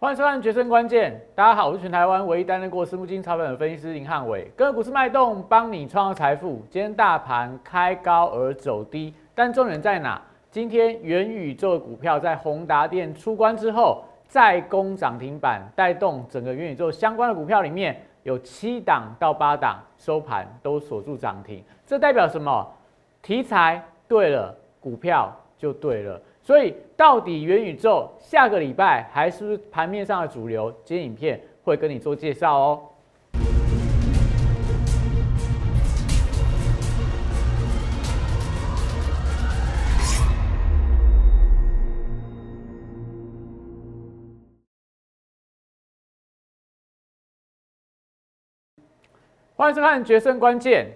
欢迎收看《决胜关键》，大家好，我是全台湾唯一担任过私募金操盘的分析师林汉伟，跟股市脉动，帮你创造财富。今天大盘开高而走低，但重点在哪？今天元宇宙股票在宏达电出关之后，再攻涨停板，带动整个元宇宙相关的股票里面有七档到八档收盘都锁住涨停，这代表什么？题材对了，股票就对了。所以，到底元宇宙下个礼拜还是不是盘面上的主流？今天影片会跟你做介绍哦。欢迎收看《决胜关键》。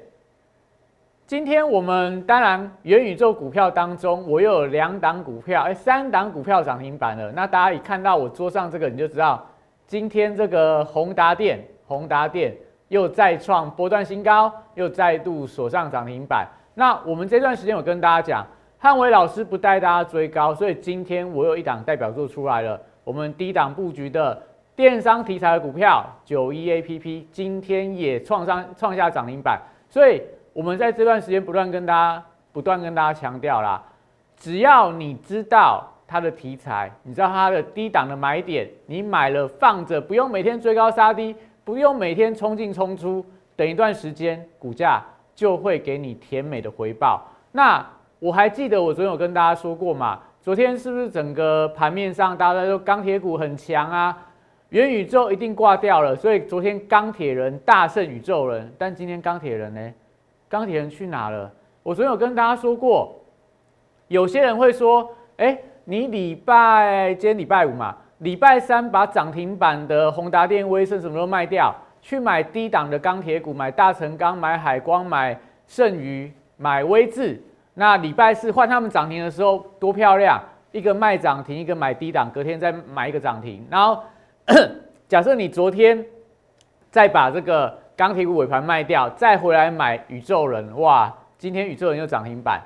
今天我们当然元宇宙股票当中，我又有两档股票，哎，三档股票涨停板了。那大家一看到我桌上这个，你就知道今天这个宏达电，宏达电又再创波段新高，又再度锁上涨停板。那我们这段时间有跟大家讲，汉伟老师不带大家追高，所以今天我有一档代表作出来了。我们低档布局的电商题材的股票九一 A P P，今天也创上创下涨停板，所以。我们在这段时间不断跟大家不断跟大家强调啦，只要你知道它的题材，你知道它的低档的买点，你买了放着，不用每天追高杀低，不用每天冲进冲出，等一段时间股价就会给你甜美的回报。那我还记得我昨天有跟大家说过嘛，昨天是不是整个盘面上大家都说钢铁股很强啊，元宇宙一定挂掉了，所以昨天钢铁人大胜宇宙人，但今天钢铁人呢？钢铁人去哪了？我昨天有跟大家说过，有些人会说：“哎，你礼拜今天礼拜五嘛，礼拜三把涨停板的宏达电、威盛什么都卖掉，去买低档的钢铁股，买大成钢、买海光、买盛余、买威智。那礼拜四换他们涨停的时候多漂亮，一个卖涨停，一个买低档，隔天再买一个涨停。然后 假设你昨天再把这个。”钢铁股尾盘卖掉，再回来买宇宙人，哇！今天宇宙人又涨停板。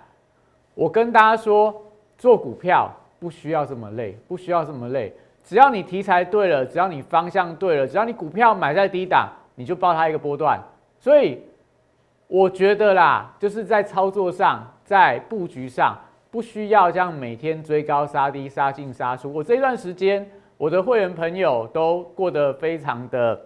我跟大家说，做股票不需要这么累，不需要这么累。只要你题材对了，只要你方向对了，只要你股票买在低档，你就报它一个波段。所以我觉得啦，就是在操作上，在布局上，不需要这样每天追高杀低、杀进杀出。我这段时间，我的会员朋友都过得非常的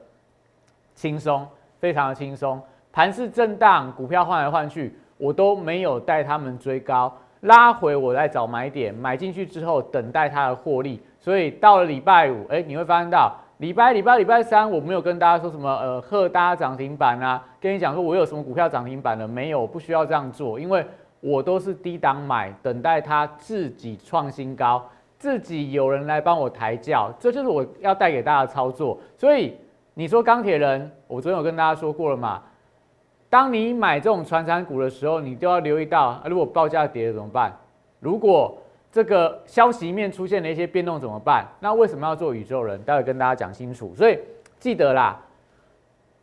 轻松。非常的轻松，盘市震荡，股票换来换去，我都没有带他们追高，拉回我再找买点，买进去之后等待它的获利。所以到了礼拜五，哎，你会发现到礼拜礼拜礼拜三，我没有跟大家说什么呃贺大涨停板啊，跟你讲说我有什么股票涨停板了没有？不需要这样做，因为我都是低档买，等待它自己创新高，自己有人来帮我抬轿，这就是我要带给大家的操作。所以。你说钢铁人，我昨天有跟大家说过了嘛？当你买这种传产股的时候，你都要留意到，啊，如果报价跌了怎么办？如果这个消息面出现了一些变动怎么办？那为什么要做宇宙人？待会跟大家讲清楚。所以记得啦，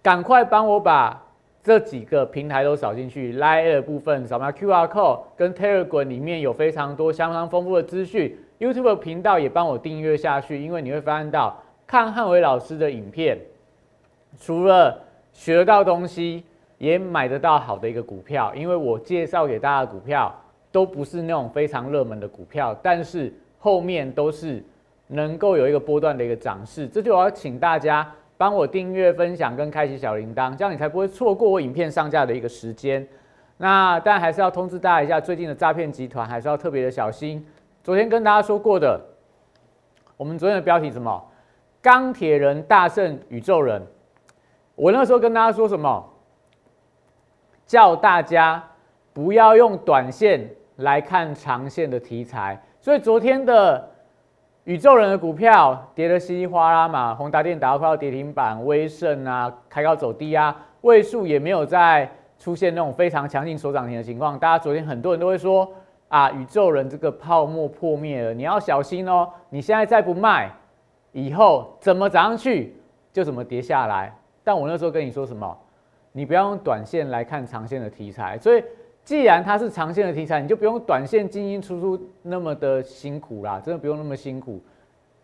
赶快帮我把这几个平台都扫进去。Line 部分扫描 QR code，跟 Telegram 里面有非常多相当丰富的资讯。YouTube 频道也帮我订阅下去，因为你会发现到看汉伟老师的影片。除了学到东西，也买得到好的一个股票，因为我介绍给大家的股票都不是那种非常热门的股票，但是后面都是能够有一个波段的一个涨势。这就我要请大家帮我订阅、分享跟开启小铃铛，这样你才不会错过我影片上架的一个时间。那但还是要通知大家一下，最近的诈骗集团还是要特别的小心。昨天跟大家说过的，我们昨天的标题什么？钢铁人大胜宇宙人。我那时候跟大家说什么？叫大家不要用短线来看长线的题材。所以昨天的宇宙人的股票跌得稀里哗啦嘛，宏达电打到快要跌停板，威盛啊开高走低啊，位数也没有再出现那种非常强劲所涨停的情况。大家昨天很多人都会说啊，宇宙人这个泡沫破灭了，你要小心哦。你现在再不卖，以后怎么涨上去就怎么跌下来。但我那时候跟你说什么？你不要用短线来看长线的题材。所以，既然它是长线的题材，你就不用短线进进出出那么的辛苦啦，真的不用那么辛苦。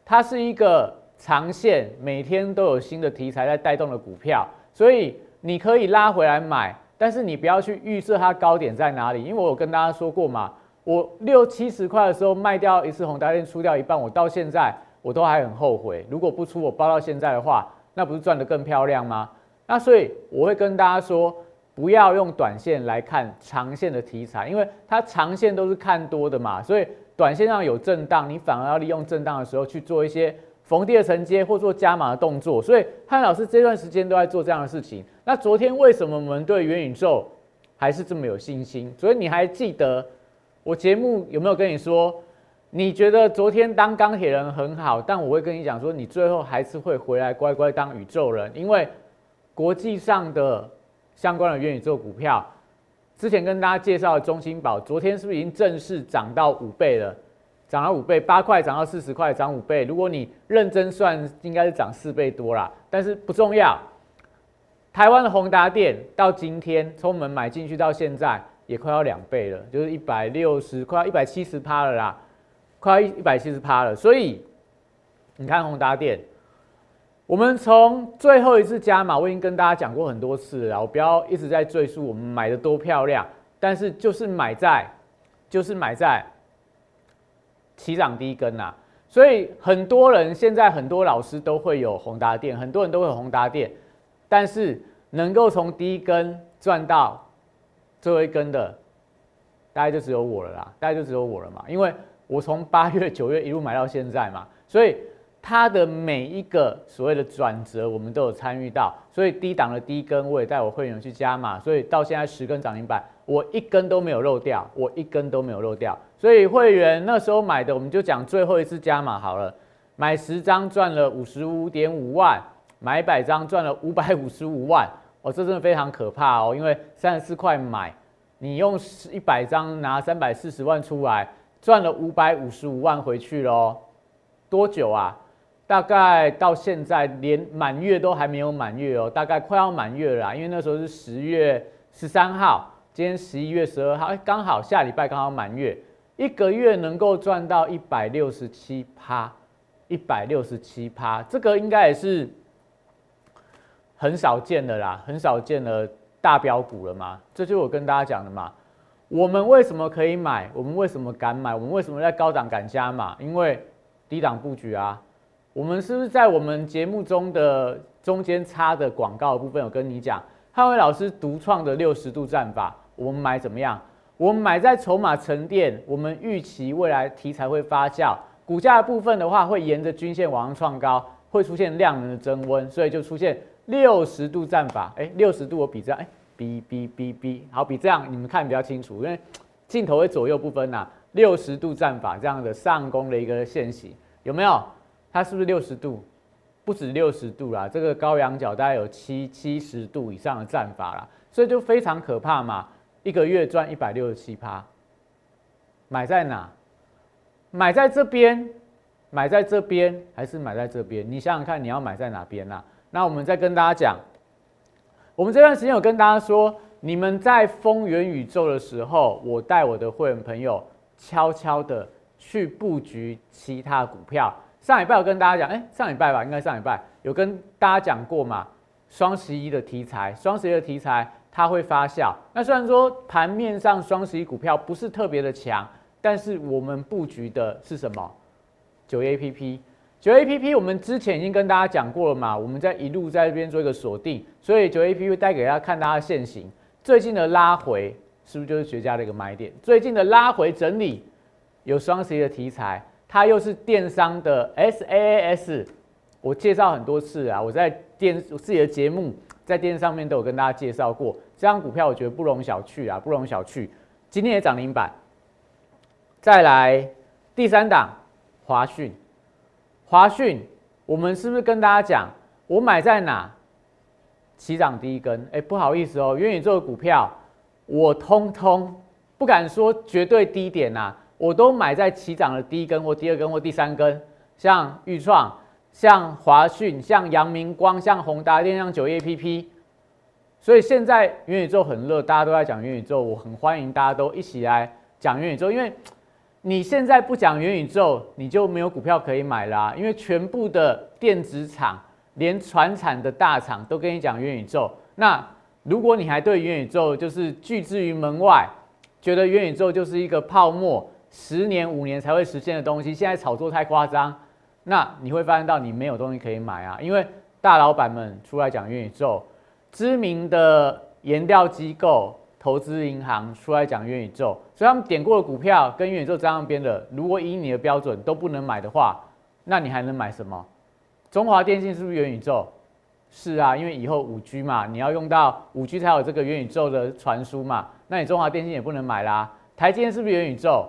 它是一个长线每天都有新的题材在带动的股票，所以你可以拉回来买，但是你不要去预设它高点在哪里，因为我有跟大家说过嘛，我六七十块的时候卖掉一次宏达电出掉一半，我到现在我都还很后悔，如果不出我包到现在的话，那不是赚得更漂亮吗？那所以我会跟大家说，不要用短线来看长线的题材，因为它长线都是看多的嘛，所以短线上有震荡，你反而要利用震荡的时候去做一些。逢低的承接或做加码的动作，所以汉老师这段时间都在做这样的事情。那昨天为什么我们对元宇宙还是这么有信心？所以你还记得我节目有没有跟你说？你觉得昨天当钢铁人很好，但我会跟你讲说，你最后还是会回来乖乖当宇宙人，因为国际上的相关的元宇宙股票，之前跟大家介绍的中芯宝，昨天是不是已经正式涨到五倍了？涨了五倍，八块涨到四十块，涨五倍。如果你认真算，应该是涨四倍多啦。但是不重要。台湾的宏达电到今天从我们买进去到现在，也快要两倍了，就是一百六十，快要一百七十趴了啦，快一百七十趴了。所以你看宏达电，我们从最后一次加码，我已经跟大家讲过很多次了，我不要一直在赘述我们买的多漂亮，但是就是买在，就是买在。起涨低根呐，所以很多人现在很多老师都会有宏达电，很多人都会有宏达电，但是能够从低根赚到最后一根的，大概就只有我了啦，大概就只有我了嘛，因为我从八月九月一路买到现在嘛，所以它的每一个所谓的转折，我们都有参与到，所以低档的低根我也带我会员去加码，所以到现在十根涨停板。我一根都没有漏掉，我一根都没有漏掉，所以会员那时候买的，我们就讲最后一次加码好了，买十张赚了五十五点五万，买一百张赚了五百五十五万，哦，这真的非常可怕哦，因为三十四块买，你用一百张拿三百四十万出来，赚了五百五十五万回去喽，多久啊？大概到现在连满月都还没有满月哦，大概快要满月了，因为那时候是十月十三号。今天十一月十二号，哎，刚好下礼拜刚好满月，一个月能够赚到一百六十七趴，一百六十七趴，这个应该也是很少见的啦，很少见的大标股了嘛。这就是我跟大家讲的嘛。我们为什么可以买？我们为什么敢买？我们为什么在高档敢加码？因为低档布局啊。我们是不是在我们节目中的中间插的广告部分有跟你讲？汉伟老师独创的六十度战法。我们买怎么样？我们买在筹码沉淀，我们预期未来题材会发酵，股价的部分的话会沿着均线往上创高，会出现量能的增温，所以就出现六十度战法。哎，六十度我比这样，哎，B B B B，，好比这样，你们看比较清楚，因为镜头会左右不分呐。六十度战法这样的上攻的一个线型有没有？它是不是六十度？不止六十度啦，这个高仰角大概有七七十度以上的战法啦，所以就非常可怕嘛。一个月赚一百六十七趴，买在哪？买在这边，买在这边，还是买在这边？你想想看，你要买在哪边呐？那我们再跟大家讲，我们这段时间有跟大家说，你们在封元宇宙的时候，我带我的会员朋友悄悄的去布局其他股票。上礼拜有跟大家讲，哎，上礼拜吧，应该上礼拜有跟大家讲过嘛？双十一的题材，双十一的题材。它会发酵。那虽然说盘面上双十一股票不是特别的强，但是我们布局的是什么？九 A P P，九 A P P，我们之前已经跟大家讲过了嘛。我们在一路在这边做一个锁定，所以九 A P P 带给大家看大家现形。最近的拉回是不是就是绝佳的一个买点？最近的拉回整理有双十一的题材，它又是电商的 S A A S，我介绍很多次啊，我在电自己的节目。在电视上面都有跟大家介绍过，这张股票我觉得不容小觑啊，不容小觑。今天也涨停板。再来第三档华讯，华讯，我们是不是跟大家讲，我买在哪？起涨第一根，哎，不好意思哦，元宇宙的股票，我通通不敢说绝对低点呐，我都买在起涨的第一根或第二根或第三根，像豫创。像华讯、像阳明光、像宏达电、像九业 A P P，所以现在元宇宙很热，大家都在讲元宇宙，我很欢迎大家都一起来讲元宇宙，因为你现在不讲元宇宙，你就没有股票可以买啦，因为全部的电子厂，连船产的大厂都跟你讲元宇宙。那如果你还对元宇宙就是拒之于门外，觉得元宇宙就是一个泡沫，十年五年才会实现的东西，现在炒作太夸张，那你会发现到你没有东西可以买啊，因为大老板们出来讲元宇宙，知名的研调机构。投资银行出来讲元宇宙，所以他们点过的股票跟元宇宙沾上边的，如果以你的标准都不能买的话，那你还能买什么？中华电信是不是元宇宙？是啊，因为以后五 G 嘛，你要用到五 G 才有这个元宇宙的传输嘛，那你中华电信也不能买啦。台积电是不是元宇宙？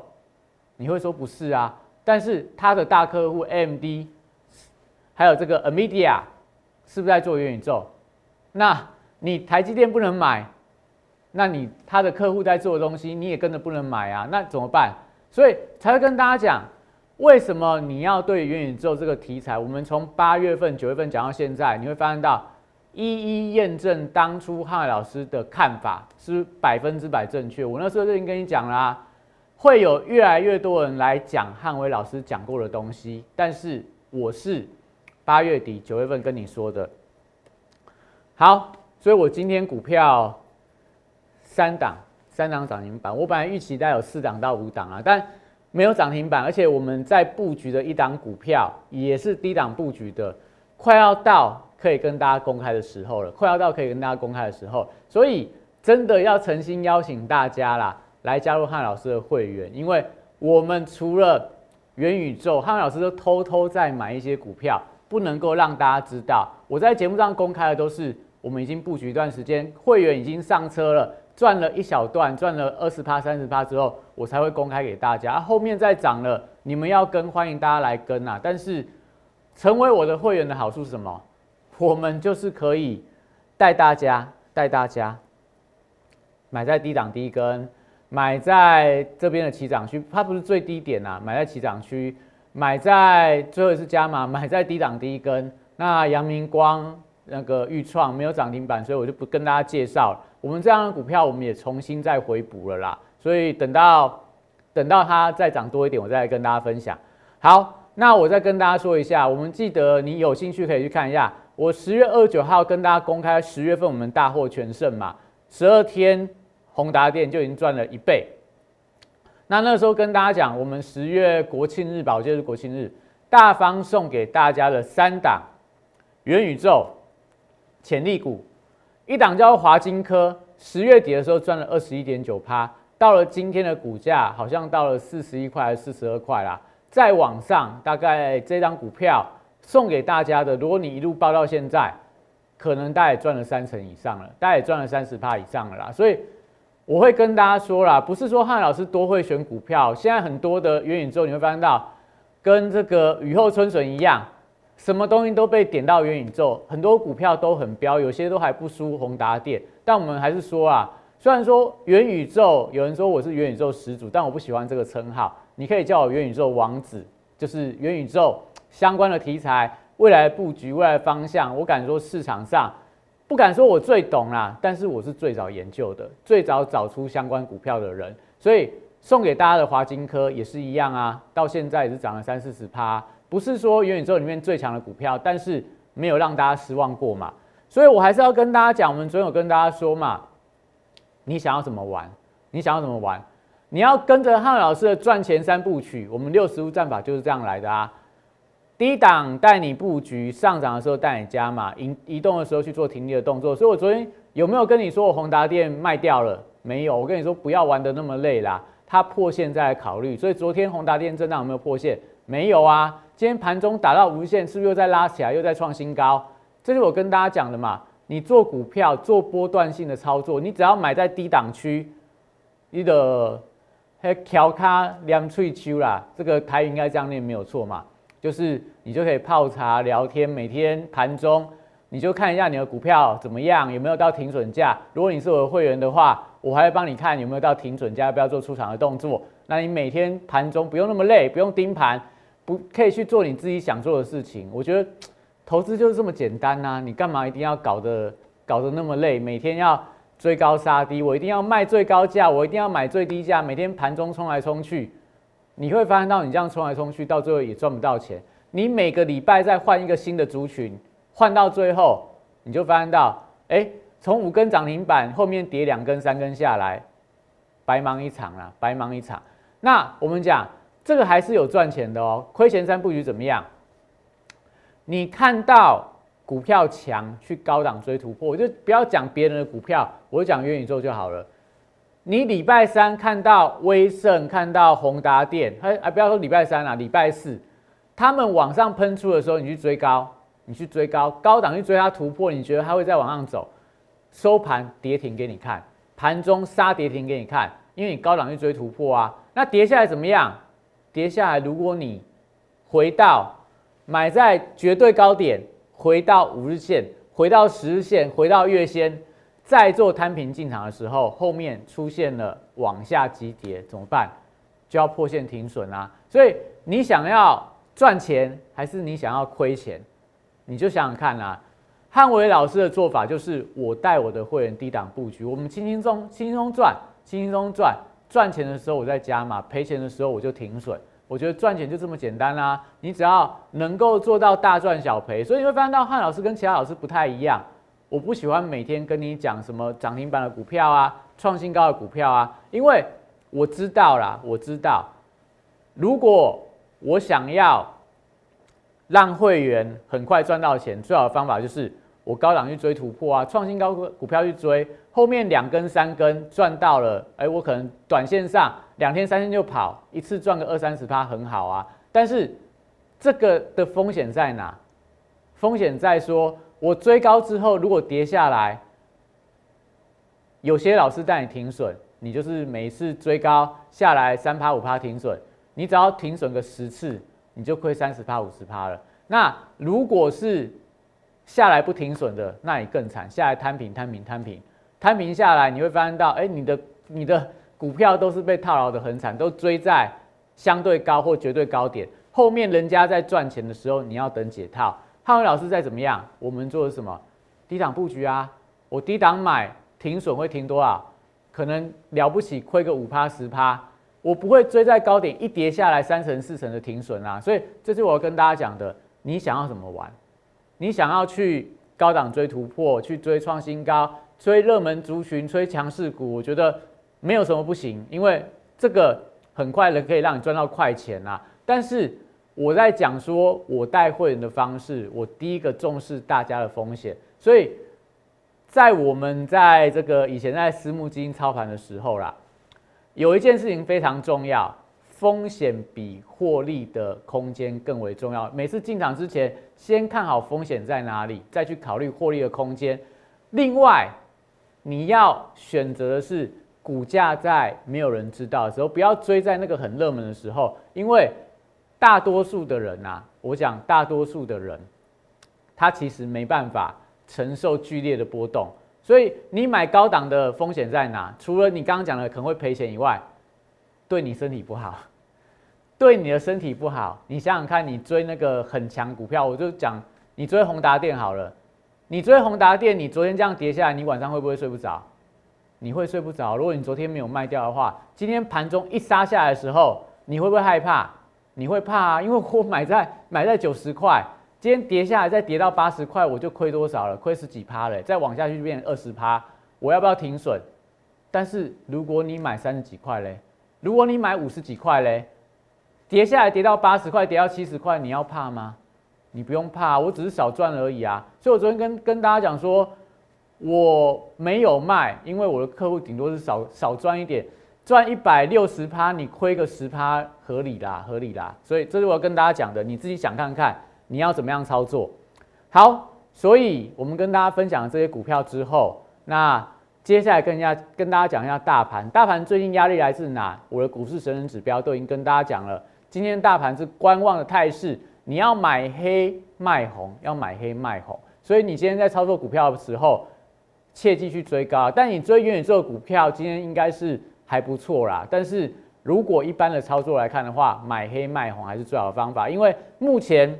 你会说不是啊，但是它的大客户 AMD，还有这个 Nvidia，是不是在做元宇宙？那你台积电不能买？那你他的客户在做的东西，你也跟着不能买啊？那怎么办？所以才会跟大家讲，为什么你要对元宇宙这个题材？我们从八月份、九月份讲到现在，你会发现到一一验证当初汉伟老师的看法是百分之百正确。我那时候就已经跟你讲啦，会有越来越多人来讲汉伟老师讲过的东西，但是我是八月底、九月份跟你说的。好，所以我今天股票。三档，三档涨停板。我本来预期大概有四档到五档啊，但没有涨停板，而且我们在布局的一档股票也是低档布局的，快要到可以跟大家公开的时候了，快要到可以跟大家公开的时候，所以真的要诚心邀请大家啦，来加入汉老师的会员，因为我们除了元宇宙，汉老师都偷偷在买一些股票，不能够让大家知道。我在节目上公开的都是我们已经布局一段时间，会员已经上车了。赚了一小段，赚了二十趴、三十趴之后，我才会公开给大家。后面再涨了，你们要跟，欢迎大家来跟啊！但是成为我的会员的好处是什么？我们就是可以带大家，带大家买在低档低根，买在这边的起涨区，它不是最低点呐，买在起涨区，买在最后一次加码，买在低档低根。那阳明光那个预创没有涨停板，所以我就不跟大家介绍了。我们这样的股票，我们也重新再回补了啦，所以等到等到它再涨多一点，我再来跟大家分享。好，那我再跟大家说一下，我们记得你有兴趣可以去看一下，我十月二十九号跟大家公开十月份我们大获全胜嘛，十二天宏达电就已经赚了一倍。那那时候跟大家讲，我们十月国庆日吧，我记得是国庆日，大方送给大家的三档元宇宙潜力股。一档叫华金科，十月底的时候赚了二十一点九趴，到了今天的股价好像到了四十一块还是四十二块啦。再往上，大概这张股票送给大家的，如果你一路报到现在，可能大概赚了三成以上了，大概赚了三十趴以上了啦。所以我会跟大家说啦，不是说汉老师多会选股票，现在很多的元宇宙你会发现到，跟这个雨后春笋一样。什么东西都被点到元宇宙，很多股票都很飙，有些都还不输宏达电。但我们还是说啊，虽然说元宇宙，有人说我是元宇宙始祖，但我不喜欢这个称号。你可以叫我元宇宙王子，就是元宇宙相关的题材、未来布局、未来方向，我敢说市场上不敢说我最懂啦，但是我是最早研究的，最早找出相关股票的人。所以送给大家的华金科也是一样啊，到现在也是涨了三四十趴。不是说元宇宙里面最强的股票，但是没有让大家失望过嘛，所以我还是要跟大家讲，我们总有跟大家说嘛，你想要怎么玩，你想要怎么玩，你要跟着汉老师的赚钱三部曲，我们六十五战法就是这样来的啊。低档带你布局，上涨的时候带你加码，移移动的时候去做停利的动作。所以我昨天有没有跟你说我宏达电卖掉了？没有，我跟你说不要玩的那么累啦，它破线再来考虑。所以昨天宏达电震荡有没有破线？没有啊。今天盘中打到无限，是不是又在拉起来，又在创新高？这是我跟大家讲的嘛。你做股票做波段性的操作，你只要买在低档区，你的还调卡两翠秋啦，这个台语应该这样念没有错嘛。就是你就可以泡茶聊天，每天盘中你就看一下你的股票怎么样，有没有到停损价。如果你是我的会员的话，我还会帮你看有没有到停损价，要不要做出场的动作。那你每天盘中不用那么累，不用盯盘。不可以去做你自己想做的事情，我觉得投资就是这么简单呐，你干嘛一定要搞得搞得那么累？每天要追高杀低，我一定要卖最高价，我一定要买最低价，每天盘中冲来冲去，你会发现到你这样冲来冲去，到最后也赚不到钱。你每个礼拜再换一个新的族群，换到最后，你就发现到，哎，从五根涨停板后面跌两根、三根下来，白忙一场了，白忙一场。那我们讲这个还是有赚钱的哦，亏钱三布局怎么样？你看到股票强去高档追突破，我就不要讲别人的股票，我就讲元宇宙就好了。你礼拜三看到威盛，看到宏达电，哎哎，不要说礼拜三了，礼拜四，他们往上喷出的时候，你去追高，你去追高，高档去追它突破，你觉得它会再往上走，收盘跌停给你看，盘中杀跌停给你看，因为你高档去追突破啊，那跌下来怎么样？跌下来，如果你回到买在绝对高点，回到五日线，回到十日线，回到月线。再做摊平进场的时候，后面出现了往下急跌，怎么办？就要破线停损啊！所以你想要赚钱，还是你想要亏钱？你就想想看啊。汉伟老师的做法就是，我带我的会员低档布局，我们轻轻松轻轻松赚，轻轻松赚。赚钱的时候我再加码，赔钱的时候我就停损。我觉得赚钱就这么简单啦，你只要能够做到大赚小赔。所以你会发现到汉老师跟其他老师不太一样。我不喜欢每天跟你讲什么涨停板的股票啊，创新高的股票啊，因为我知道啦，我知道，如果我想要让会员很快赚到钱，最好的方法就是我高档去追突破啊，创新高股票去追，后面两根三根赚到了，哎，我可能短线上两天三天就跑，一次赚个二三十趴很好啊，但是这个的风险在哪？风险在说。我追高之后，如果跌下来，有些老师带你停损，你就是每次追高下来三趴五趴停损，你只要停损个十次，你就亏三十趴五十趴了。那如果是下来不停损的，那你更惨，下来摊平摊平摊平摊平下来，你会发现到，哎，你的你的股票都是被套牢的很惨，都追在相对高或绝对高点，后面人家在赚钱的时候，你要等解套。汉伟老师再怎么样，我们做的什么低档布局啊？我低档买停损会停多少？可能了不起亏个五趴十趴，我不会追在高点一跌下来三成四成的停损啊。所以这是我要跟大家讲的。你想要怎么玩？你想要去高档追突破，去追创新高，追热门族群，追强势股，我觉得没有什么不行，因为这个很快的可以让你赚到快钱啊。但是我在讲说，我带会员的方式，我第一个重视大家的风险，所以在我们在这个以前在私募基金操盘的时候啦，有一件事情非常重要，风险比获利的空间更为重要。每次进场之前，先看好风险在哪里，再去考虑获利的空间。另外，你要选择的是股价在没有人知道的时候，不要追在那个很热门的时候，因为。大多数的人呐，我讲大多数的人，他其实没办法承受剧烈的波动，所以你买高档的风险在哪？除了你刚刚讲的可能会赔钱以外，对你身体不好，对你的身体不好。你想想看，你追那个很强股票，我就讲你追宏达电好了，你追宏达电，你昨天这样跌下来，你晚上会不会睡不着？你会睡不着。如果你昨天没有卖掉的话，今天盘中一杀下来的时候，你会不会害怕？你会怕啊？因为我买在买在九十块，今天跌下来再跌到八十块，我就亏多少了？亏十几趴了。再往下去就变二十趴，我要不要停损？但是如果你买三十几块嘞，如果你买五十几块嘞，跌下来跌到八十块，跌到七十块，你要怕吗？你不用怕，我只是少赚而已啊。所以我昨天跟跟大家讲说，我没有卖，因为我的客户顶多是少少赚一点。赚一百六十趴，你亏个十趴合理啦，合理啦。所以这是我要跟大家讲的，你自己想看看你要怎么样操作。好，所以我们跟大家分享这些股票之后，那接下来跟大家跟大家讲一下大盘。大盘最近压力来自哪？我的股市神人指标都已经跟大家讲了。今天大盘是观望的态势，你要买黑卖红，要买黑卖红。所以你今天在操作股票的时候，切记去追高。但你追远远这个股票，今天应该是。还不错啦，但是如果一般的操作来看的话，买黑卖红还是最好的方法，因为目前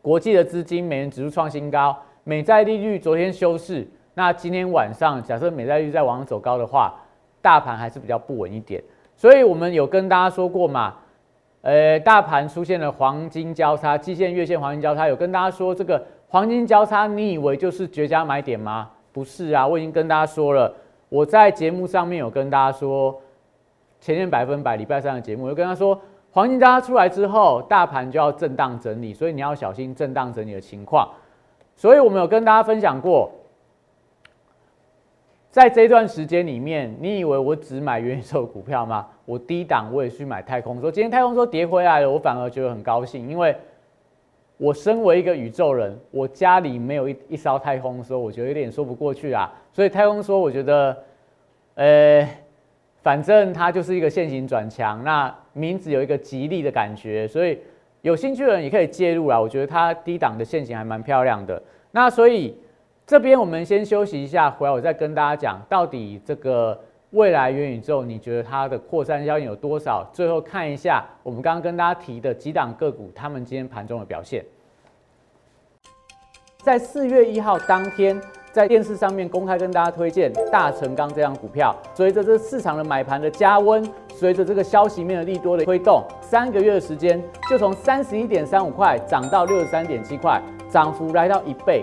国际的资金美元指数创新高，美债利率昨天休市，那今天晚上假设美债率再往上走高的话，大盘还是比较不稳一点。所以我们有跟大家说过嘛，呃，大盘出现了黄金交叉，季线、月线黄金交叉，有跟大家说这个黄金交叉，你以为就是绝佳买点吗？不是啊，我已经跟大家说了，我在节目上面有跟大家说，前面百分百礼拜三的节目，我就跟他说，黄金交叉出来之后，大盘就要震荡整理，所以你要小心震荡整理的情况。所以我们有跟大家分享过。在这段时间里面，你以为我只买元宇宙股票吗？我低档我也去买太空说，今天太空说跌回来了，我反而觉得很高兴，因为我身为一个宇宙人，我家里没有一一艘太空说，我觉得有点说不过去啊。所以太空说，我觉得，呃，反正它就是一个线型转强，那名字有一个吉利的感觉，所以有兴趣的人也可以介入啦。我觉得它低档的线型还蛮漂亮的，那所以。这边我们先休息一下，回来我再跟大家讲，到底这个未来元宇宙，你觉得它的扩散效应有多少？最后看一下我们刚刚跟大家提的几档个股，他们今天盘中的表现。在四月一号当天，在电视上面公开跟大家推荐大成钢这张股票，随着这市场的买盘的加温，随着这个消息面的利多的推动，三个月的时间就从三十一点三五块涨到六十三点七块，涨幅来到一倍。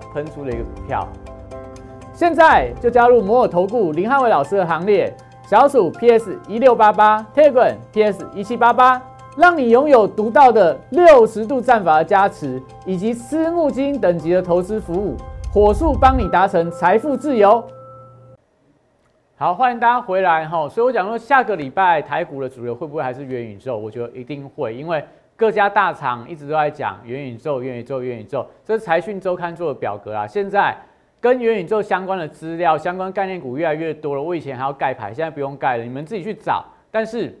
喷出的一个股票，现在就加入摩尔投顾林汉伟老师的行列，小鼠 PS 一六八八 t e g r a m PS 一七八八，让你拥有独到的六十度战法的加持，以及私募基金等级的投资服务，火速帮你达成财富自由。好，欢迎大家回来哈。所以我讲说，下个礼拜台股的主流会不会还是元宇宙？我觉得一定会，因为。各家大厂一直都在讲元宇宙、元宇宙、元宇宙，这是财讯周刊做的表格啊。现在跟元宇宙相关的资料、相关概念股越来越多了。我以前还要盖牌，现在不用盖了，你们自己去找。但是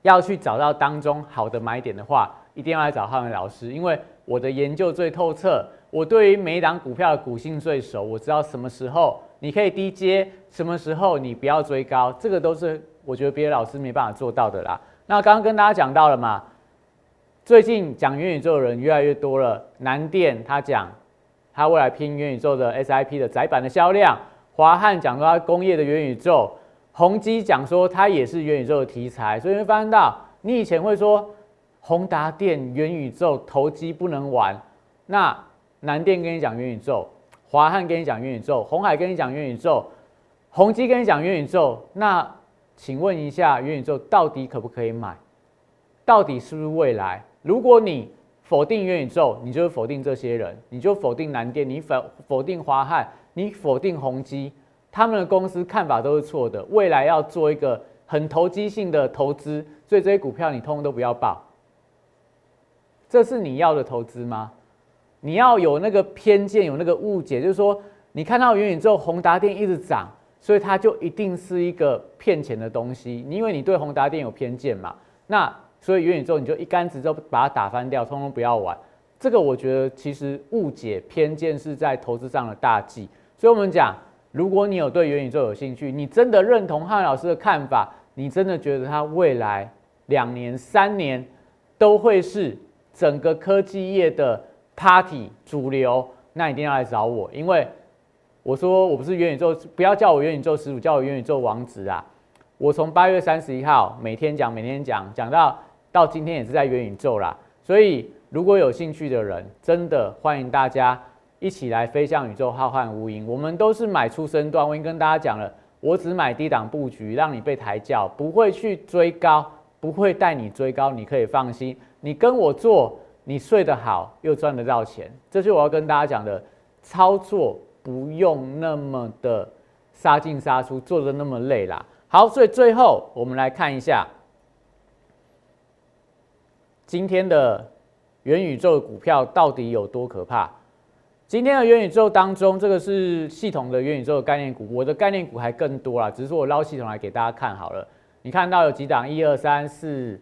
要去找到当中好的买点的话，一定要来找汉文老师，因为我的研究最透彻，我对于每一档股票的股性最熟，我知道什么时候你可以低接，什么时候你不要追高，这个都是我觉得别的老师没办法做到的啦。那刚刚跟大家讲到了嘛。最近讲元宇宙的人越来越多了。南电他讲，他未来拼元宇宙的 SIP 的窄板的销量。华汉讲说他工业的元宇宙。宏基讲说他也是元宇宙的题材。所以会发现到，你以前会说宏达电元宇宙投机不能玩，那南电跟你讲元宇宙，华汉跟你讲元宇宙，红海跟你讲元宇宙，宏基跟你讲元宇宙，那请问一下，元宇宙到底可不可以买？到底是不是未来？如果你否定元宇宙，你就否定这些人，你就否定南电，你否否定华汉，你否定宏基，他们的公司看法都是错的。未来要做一个很投机性的投资，所以这些股票你通通都不要报。这是你要的投资吗？你要有那个偏见，有那个误解，就是说你看到元宇宙宏达电一直涨，所以它就一定是一个骗钱的东西。你因为你对宏达电有偏见嘛，那。所以元宇宙你就一竿子就把它打翻掉，通通不要玩。这个我觉得其实误解偏见是在投资上的大忌。所以我们讲，如果你有对元宇宙有兴趣，你真的认同汉老师的看法，你真的觉得它未来两年、三年都会是整个科技业的 party 主流，那一定要来找我，因为我说我不是元宇宙，不要叫我元宇宙始祖，叫我元宇宙王子啊！我从八月三十一号每天讲，每天讲，讲到。到今天也是在元宇宙啦，所以如果有兴趣的人，真的欢迎大家一起来飞向宇宙浩瀚无垠。我们都是买出身段，我已经跟大家讲了，我只买低档布局，让你被抬轿，不会去追高，不会带你追高，你可以放心。你跟我做你睡得好又赚得到钱，这是我要跟大家讲的。操作不用那么的杀进杀出，做的那么累啦。好，所以最后我们来看一下今天的元宇宙股票到底有多可怕。今天的元宇宙当中，这个是系统的元宇宙的概念股，我的概念股还更多啦，只是说我捞系统来给大家看好了。你看到有几档？一二三四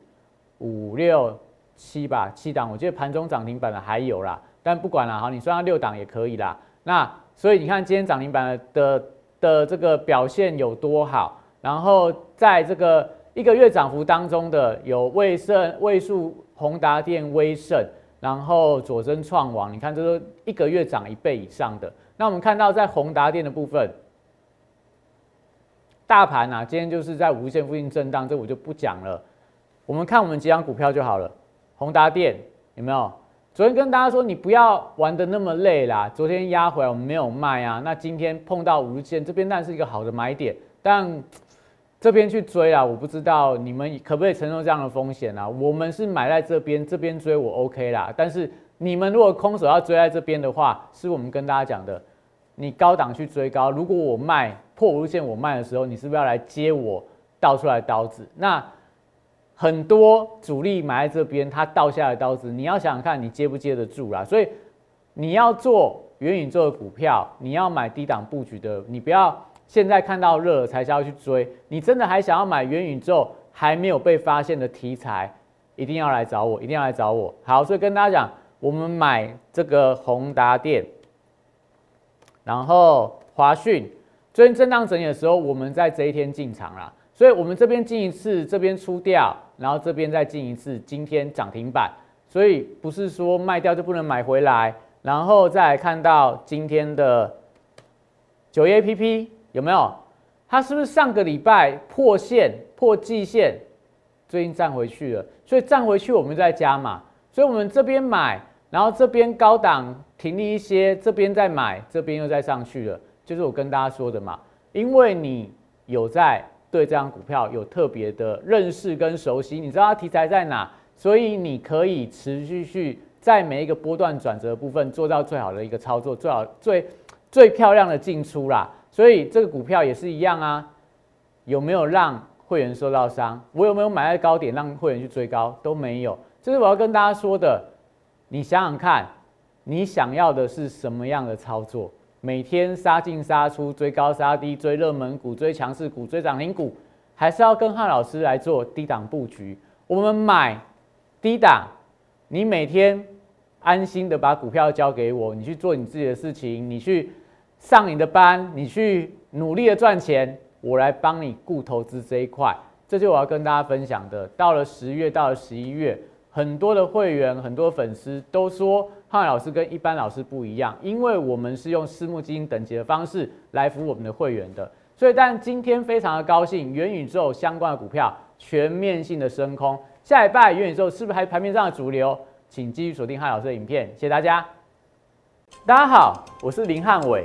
五六七吧，七档。我记得盘中涨停板的还有啦，但不管了，好，你算上六档也可以啦。那所以你看今天涨停板的的这个表现有多好？然后在这个一个月涨幅当中的有威盛、位数、宏达电、威盛。然后佐真创网，你看这都一个月涨一倍以上的。那我们看到在宏达电的部分，大盘啊，今天就是在五日线附近震荡，这我就不讲了。我们看我们几张股票就好了。宏达电有没有？昨天跟大家说你不要玩的那么累啦。昨天压回来我们没有卖啊。那今天碰到五日线这边，但是一个好的买点，但。这边去追啊，我不知道你们可不可以承受这样的风险啊？我们是买在这边，这边追我 OK 啦。但是你们如果空手要追在这边的话，是我们跟大家讲的，你高档去追高，如果我卖破五日线我卖的时候，你是不是要来接我倒出来刀子？那很多主力买在这边，他倒下来刀子，你要想想看你接不接得住啦。所以你要做元宇宙的股票，你要买低档布局的，你不要。现在看到热才想要去追，你真的还想要买元宇宙还没有被发现的题材，一定要来找我，一定要来找我。好，所以跟大家讲，我们买这个宏达电，然后华讯，最近震荡整理的时候，我们在这一天进场了，所以我们这边进一次，这边出掉，然后这边再进一次，今天涨停板，所以不是说卖掉就不能买回来，然后再来看到今天的九一 A P P。有没有？它是不是上个礼拜破线破季线，最近站回去了？所以站回去我们再加嘛。所以我们这边买，然后这边高档停利一些，这边再买，这边又再上去了。就是我跟大家说的嘛，因为你有在对这张股票有特别的认识跟熟悉，你知道它题材在哪，所以你可以持续去在每一个波段转折部分做到最好的一个操作，最好最最漂亮的进出啦。所以这个股票也是一样啊，有没有让会员受到伤？我有没有买在高点让会员去追高？都没有。这是我要跟大家说的。你想想看，你想要的是什么样的操作？每天杀进杀出，追高杀低，追热门股，追强势股，追涨停股，还是要跟汉老师来做低档布局？我们买低档，你每天安心的把股票交给我，你去做你自己的事情，你去。上你的班，你去努力的赚钱，我来帮你顾投资这一块。这就我要跟大家分享的。到了十月，到了十一月，很多的会员、很多粉丝都说，汉老师跟一般老师不一样，因为我们是用私募基金等级的方式来服务我们的会员的。所以，但今天非常的高兴，元宇宙相关的股票全面性的升空。下礼拜元宇宙是不是还盘面上的主流？请继续锁定汉老师的影片，谢谢大家。大家好，我是林汉伟。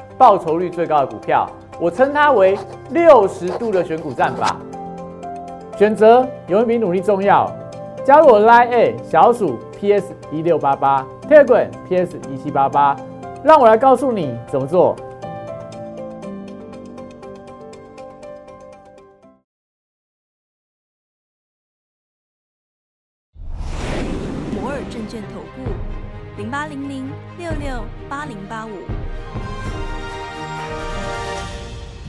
报酬率最高的股票，我称它为六十度的选股战法。选择永远比努力重要。加入我 Line A 小鼠 PS 一六八八 t e g r a PS 一七八八，让我来告诉你怎么做。摩尔证券投顾零八零零六六八零八五。